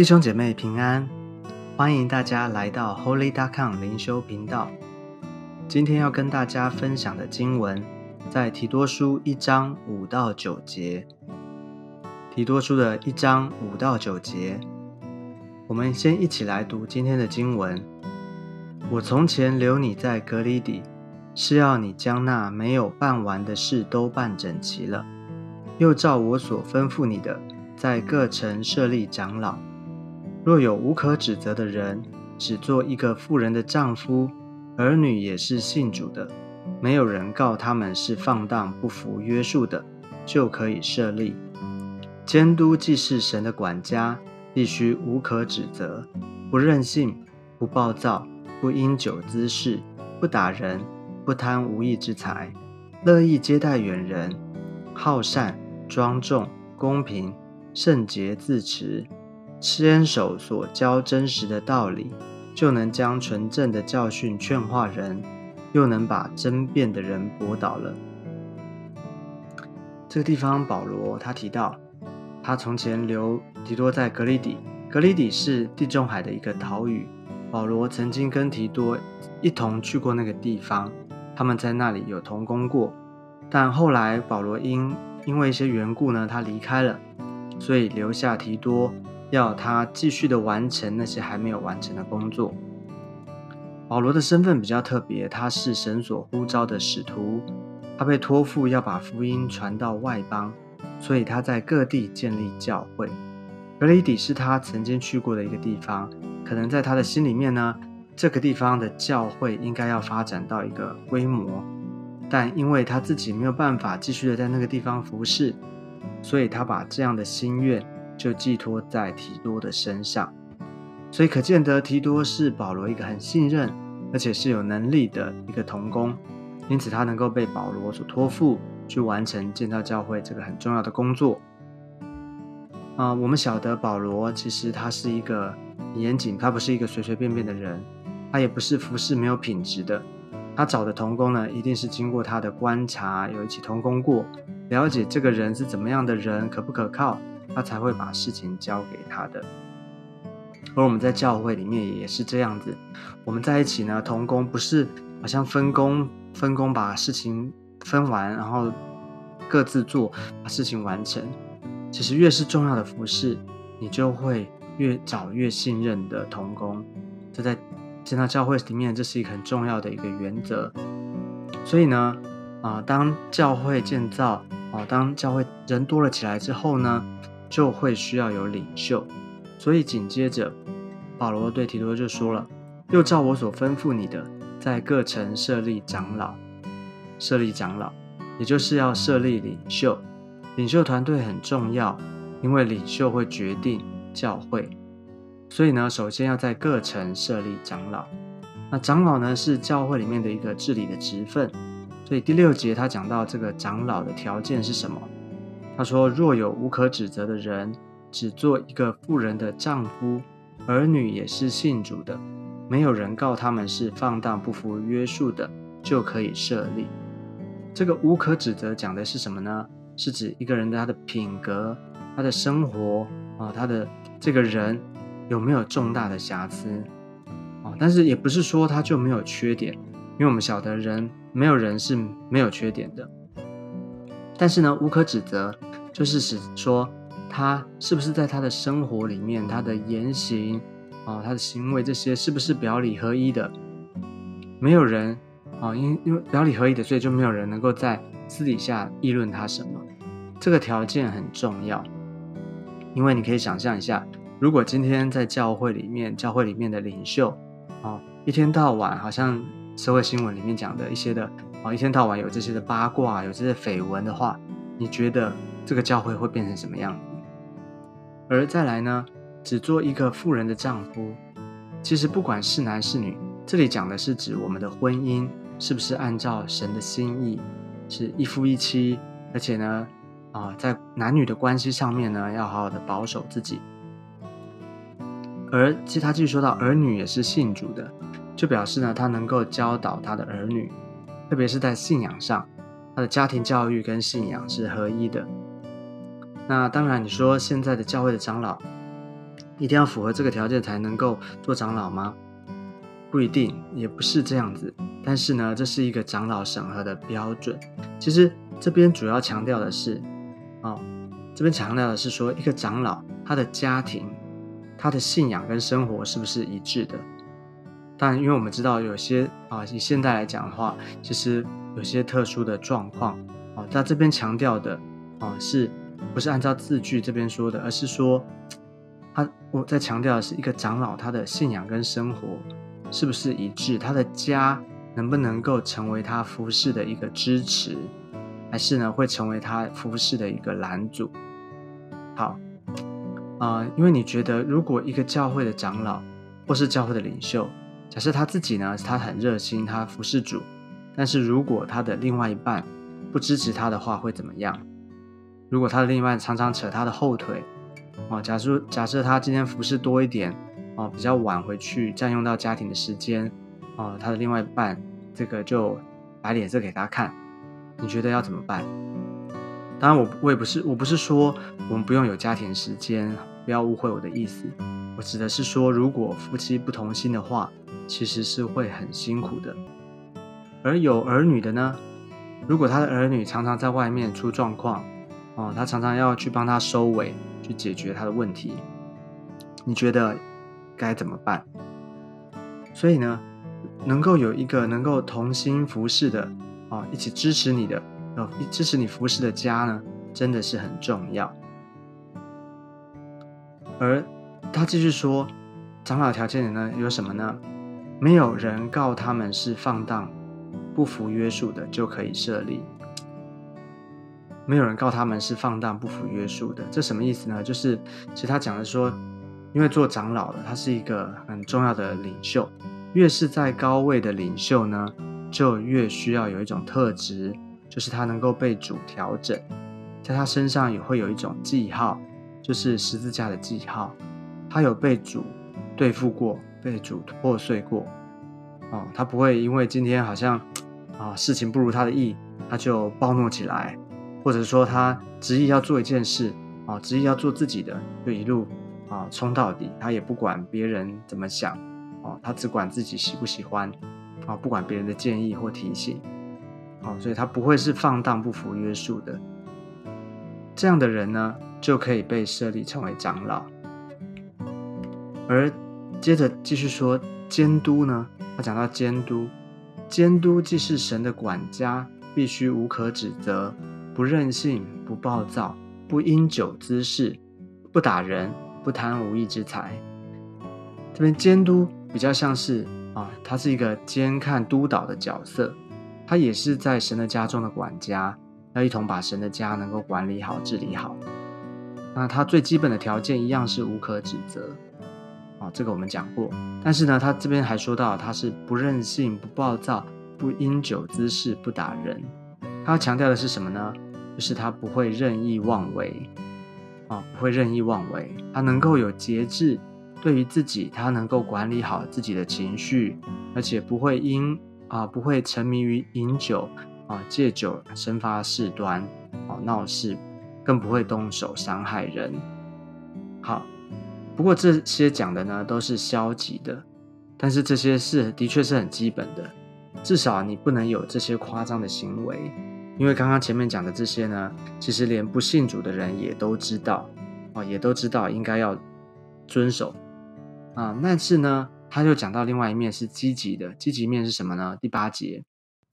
弟兄姐妹平安，欢迎大家来到 Holy d o c o m 灵修频道。今天要跟大家分享的经文在提多书一章五到九节。提多书的一章五到九节，我们先一起来读今天的经文。我从前留你在隔离底，是要你将那没有办完的事都办整齐了，又照我所吩咐你的，在各城设立长老。若有无可指责的人，只做一个妇人的丈夫，儿女也是信主的，没有人告他们是放荡不服约束的，就可以设立监督。既是神的管家，必须无可指责，不任性，不暴躁，不因酒滋事，不打人，不贪无义之财，乐意接待远人，好善，庄重，公平，圣洁自持。坚守所教真实的道理，就能将纯正的教训劝化人，又能把争辩的人驳倒了。这个地方，保罗他提到，他从前留提多在格里底，格里底是地中海的一个岛屿。保罗曾经跟提多一同去过那个地方，他们在那里有同工过。但后来保罗因因为一些缘故呢，他离开了，所以留下提多。要他继续的完成那些还没有完成的工作。保罗的身份比较特别，他是神所呼召的使徒，他被托付要把福音传到外邦，所以他在各地建立教会。格里底是他曾经去过的一个地方，可能在他的心里面呢，这个地方的教会应该要发展到一个规模，但因为他自己没有办法继续的在那个地方服侍，所以他把这样的心愿。就寄托在提多的身上，所以可见得提多是保罗一个很信任，而且是有能力的一个童工，因此他能够被保罗所托付去完成建造教会这个很重要的工作。啊，我们晓得保罗其实他是一个严谨，他不是一个随随便便的人，他也不是服侍没有品质的，他找的童工呢，一定是经过他的观察，有一起童工过，了解这个人是怎么样的人，可不可靠。他才会把事情交给他的，而我们在教会里面也是这样子。我们在一起呢，同工不是好像分工分工把事情分完，然后各自做，把事情完成。其实越是重要的服饰，你就会越找越信任的同工。这在建造教会里面，这是一个很重要的一个原则。所以呢，啊，当教会建造，啊，当教会人多了起来之后呢？就会需要有领袖，所以紧接着保罗对提多就说了：“又照我所吩咐你的，在各城设立长老，设立长老，也就是要设立领袖。领袖团队很重要，因为领袖会决定教会。所以呢，首先要在各城设立长老。那长老呢，是教会里面的一个治理的职分。所以第六节他讲到这个长老的条件是什么？”他说：“若有无可指责的人，只做一个妇人的丈夫，儿女也是信主的，没有人告他们是放荡不服约束的，就可以设立。这个无可指责讲的是什么呢？是指一个人的他的品格、他的生活啊，他的这个人有没有重大的瑕疵啊？但是也不是说他就没有缺点，因为我们晓得人没有人是没有缺点的。但是呢，无可指责。”就是指说，他是不是在他的生活里面，他的言行啊，他的行为这些是不是表里合一的？没有人啊，因因为表里合一的，所以就没有人能够在私底下议论他什么。这个条件很重要，因为你可以想象一下，如果今天在教会里面，教会里面的领袖啊，一天到晚好像社会新闻里面讲的一些的啊，一天到晚有这些的八卦，有这些绯闻的话，你觉得？这个教会会变成什么样子？而再来呢，只做一个富人的丈夫，其实不管是男是女，这里讲的是指我们的婚姻是不是按照神的心意，是一夫一妻，而且呢，啊，在男女的关系上面呢，要好好的保守自己。而其他继续说到，儿女也是信主的，就表示呢，他能够教导他的儿女，特别是在信仰上，他的家庭教育跟信仰是合一的。那当然，你说现在的教会的长老，一定要符合这个条件才能够做长老吗？不一定，也不是这样子。但是呢，这是一个长老审核的标准。其实这边主要强调的是，哦，这边强调的是说，一个长老他的家庭、他的信仰跟生活是不是一致的？但因为我们知道有些啊，以现在来讲的话，其实有些特殊的状况哦，在这边强调的哦，是不是按照字句这边说的，而是说他我在强调的是一个长老他的信仰跟生活。是不是一致？他的家能不能够成为他服侍的一个支持，还是呢会成为他服侍的一个拦阻？好，啊，因为你觉得，如果一个教会的长老或是教会的领袖，假设他自己呢，他很热心，他服侍主，但是如果他的另外一半不支持他的话，会怎么样？如果他的另一半常常扯他的后腿，哦，假设假设他今天服侍多一点。哦，比较晚回去，占用到家庭的时间，哦，他的另外一半这个就摆脸色给他看，你觉得要怎么办？当然，我我也不是，我不是说我们不用有家庭时间，不要误会我的意思。我指的是说，如果夫妻不同心的话，其实是会很辛苦的。而有儿女的呢，如果他的儿女常常在外面出状况，哦，他常常要去帮他收尾，去解决他的问题，你觉得？该怎么办？所以呢，能够有一个能够同心服侍的啊，一起支持你的，哦，支持你服侍的家呢，真的是很重要。而他继续说，长老条件呢有什么呢？没有人告他们是放荡、不服约束的，就可以设立。没有人告他们是放荡、不服约束的，这什么意思呢？就是其实他讲的说。因为做长老的，他是一个很重要的领袖。越是在高位的领袖呢，就越需要有一种特质，就是他能够被主调整，在他身上也会有一种记号，就是十字架的记号。他有被主对付过，被主破碎过。哦，他不会因为今天好像啊事情不如他的意，他就暴怒起来，或者说他执意要做一件事，啊，执意要做自己的，就一路。啊，冲到底，他也不管别人怎么想，哦，他只管自己喜不喜欢，啊，不管别人的建议或提醒，哦，所以他不会是放荡不服约束的。这样的人呢，就可以被设立成为长老。而接着继续说监督呢，他讲到监督，监督既是神的管家，必须无可指责，不任性，不暴躁，不因酒滋事，不打人。不贪无义之财，这边监督比较像是啊，他是一个监看督导的角色，他也是在神的家中的管家，要一同把神的家能够管理好、治理好。那他最基本的条件一样是无可指责，啊，这个我们讲过。但是呢，他这边还说到他是不任性、不暴躁、不因酒滋事、不打人。他要强调的是什么呢？就是他不会任意妄为。啊，不会任意妄为，他能够有节制，对于自己，他能够管理好自己的情绪，而且不会因啊，不会沉迷于饮酒啊，借酒生发事端，啊闹事，更不会动手伤害人。好，不过这些讲的呢都是消极的，但是这些事的确是很基本的，至少你不能有这些夸张的行为。因为刚刚前面讲的这些呢，其实连不信主的人也都知道，啊，也都知道应该要遵守，啊，但是呢，他就讲到另外一面是积极的，积极面是什么呢？第八节，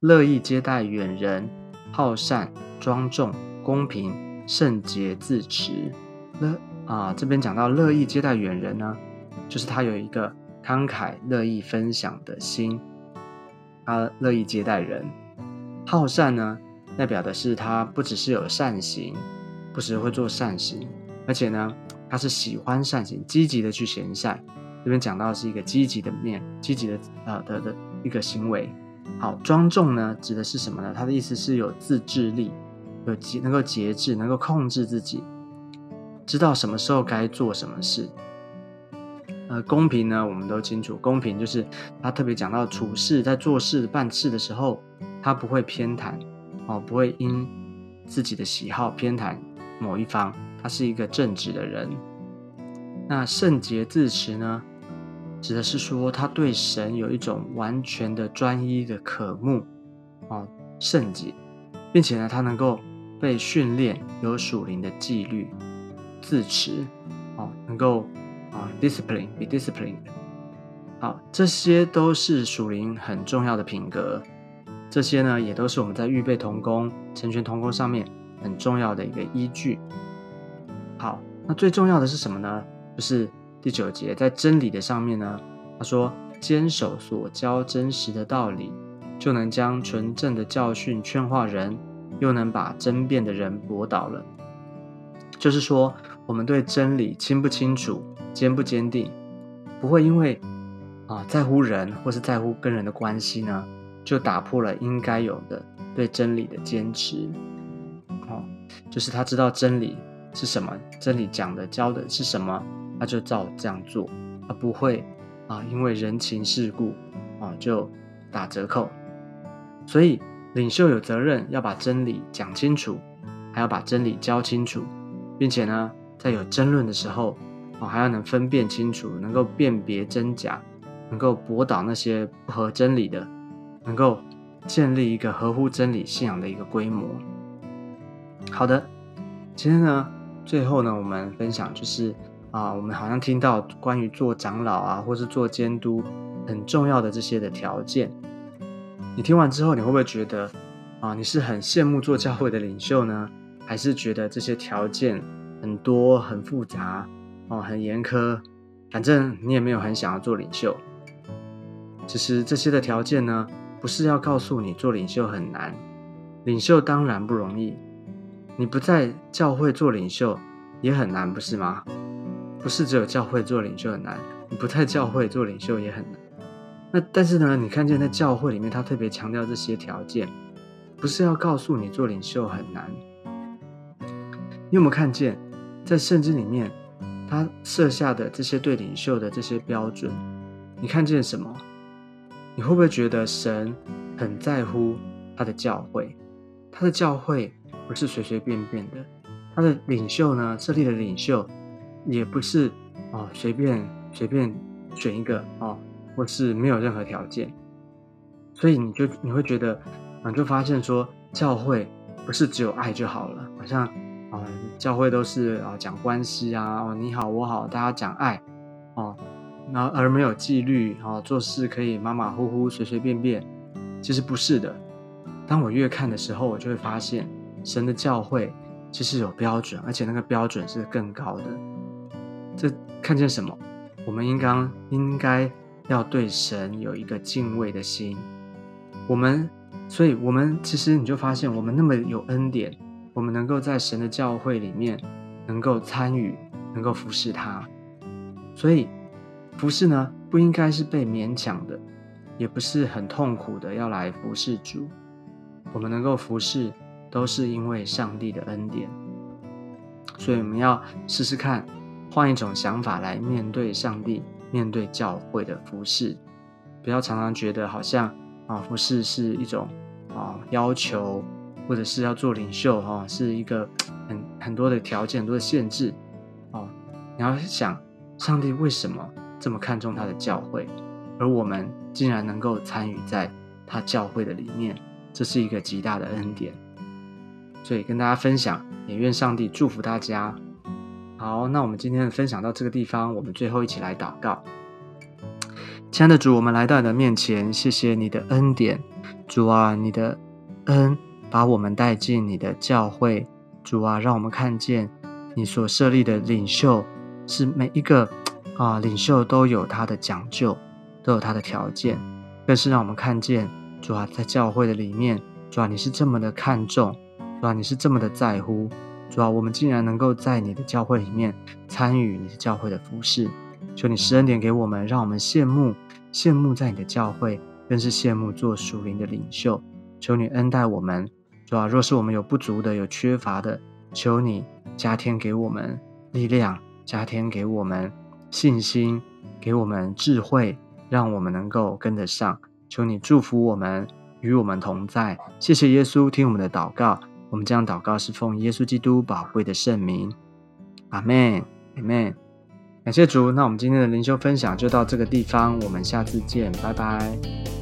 乐意接待远人，好善、庄重、公平、圣洁、自持。乐啊，这边讲到乐意接待远人呢，就是他有一个慷慨乐意分享的心，他乐意接待人，好善呢。代表的是他不只是有善行，不只会做善行，而且呢，他是喜欢善行，积极的去行善。这边讲到是一个积极的面，积极的呃的的一个行为。好，庄重呢，指的是什么呢？他的意思是有自制力，有节能够节制，能够控制自己，知道什么时候该做什么事。呃，公平呢，我们都清楚，公平就是他特别讲到处事，在做事办事的时候，他不会偏袒。哦，不会因自己的喜好偏袒某一方，他是一个正直的人。那圣洁自持呢，指的是说他对神有一种完全的专一的渴慕，哦，圣洁，并且呢，他能够被训练有属灵的纪律，自持，哦，能够啊，discipline，be disciplined，好，这些都是属灵很重要的品格，这些呢，也都是我们在预备童工、成全童工上面很重要的一个依据。好，那最重要的是什么呢？就是第九节，在真理的上面呢，他说坚守所教真实的道理，就能将纯正的教训劝化人，又能把争辩的人驳倒了。就是说，我们对真理清不清楚、坚不坚定，不会因为啊在乎人或是在乎跟人的关系呢，就打破了应该有的对真理的坚持。哦，就是他知道真理是什么，真理讲的教的是什么。他就照这样做，他不会啊，因为人情世故啊就打折扣。所以领袖有责任要把真理讲清楚，还要把真理教清楚，并且呢，在有争论的时候啊，还要能分辨清楚，能够辨别真假，能够驳倒那些不合真理的，能够建立一个合乎真理信仰的一个规模。好的，今天呢，最后呢，我们分享就是。啊，我们好像听到关于做长老啊，或是做监督很重要的这些的条件。你听完之后，你会不会觉得啊，你是很羡慕做教会的领袖呢？还是觉得这些条件很多、很复杂哦，很严苛？反正你也没有很想要做领袖。其实这些的条件呢，不是要告诉你做领袖很难，领袖当然不容易。你不在教会做领袖也很难，不是吗？不是只有教会做领袖很难，你不在教会做领袖也很难。那但是呢，你看见在教会里面，他特别强调这些条件，不是要告诉你做领袖很难。你有没有看见在圣经里面，他设下的这些对领袖的这些标准？你看见什么？你会不会觉得神很在乎他的教会？他的教会不是随随便便的，他的领袖呢，设立的领袖。也不是哦，随便随便选一个哦，或是没有任何条件，所以你就你会觉得，啊，就发现说教会不是只有爱就好了，好像啊，教会都是啊讲关系啊，哦你好我好，大家讲爱哦，那而没有纪律哦，做事可以马马虎虎随随便便，其实不是的。当我越看的时候，我就会发现神的教会其实有标准，而且那个标准是更高的。这看见什么？我们应该应该要对神有一个敬畏的心。我们，所以，我们其实你就发现，我们那么有恩典，我们能够在神的教会里面能够参与，能够服侍他。所以，服侍呢，不应该是被勉强的，也不是很痛苦的要来服侍主。我们能够服侍，都是因为上帝的恩典。所以，我们要试试看。换一种想法来面对上帝，面对教会的服饰，不要常常觉得好像啊服饰是一种啊要求，或者是要做领袖哈，是一个很很多的条件、很多的限制哦。你要想，上帝为什么这么看重他的教会，而我们竟然能够参与在他教会的里面，这是一个极大的恩典。所以跟大家分享，也愿上帝祝福大家。好，那我们今天的分享到这个地方，我们最后一起来祷告。亲爱的主，我们来到你的面前，谢谢你的恩典，主啊，你的恩把我们带进你的教会，主啊，让我们看见你所设立的领袖是每一个啊领袖都有他的讲究，都有他的条件，更是让我们看见主啊，在教会的里面，主啊，你是这么的看重，主啊，你是这么的在乎。主啊，我们竟然能够在你的教会里面参与你的教会的服饰，求你施恩典给我们，让我们羡慕羡慕在你的教会，更是羡慕做属灵的领袖。求你恩待我们，主啊，若是我们有不足的、有缺乏的，求你加添给我们力量，加添给我们信心，给我们智慧，让我们能够跟得上。求你祝福我们，与我们同在。谢谢耶稣，听我们的祷告。我们将祷告是奉耶稣基督宝贵的圣名，阿门，阿门。感谢主，那我们今天的灵修分享就到这个地方，我们下次见，拜拜。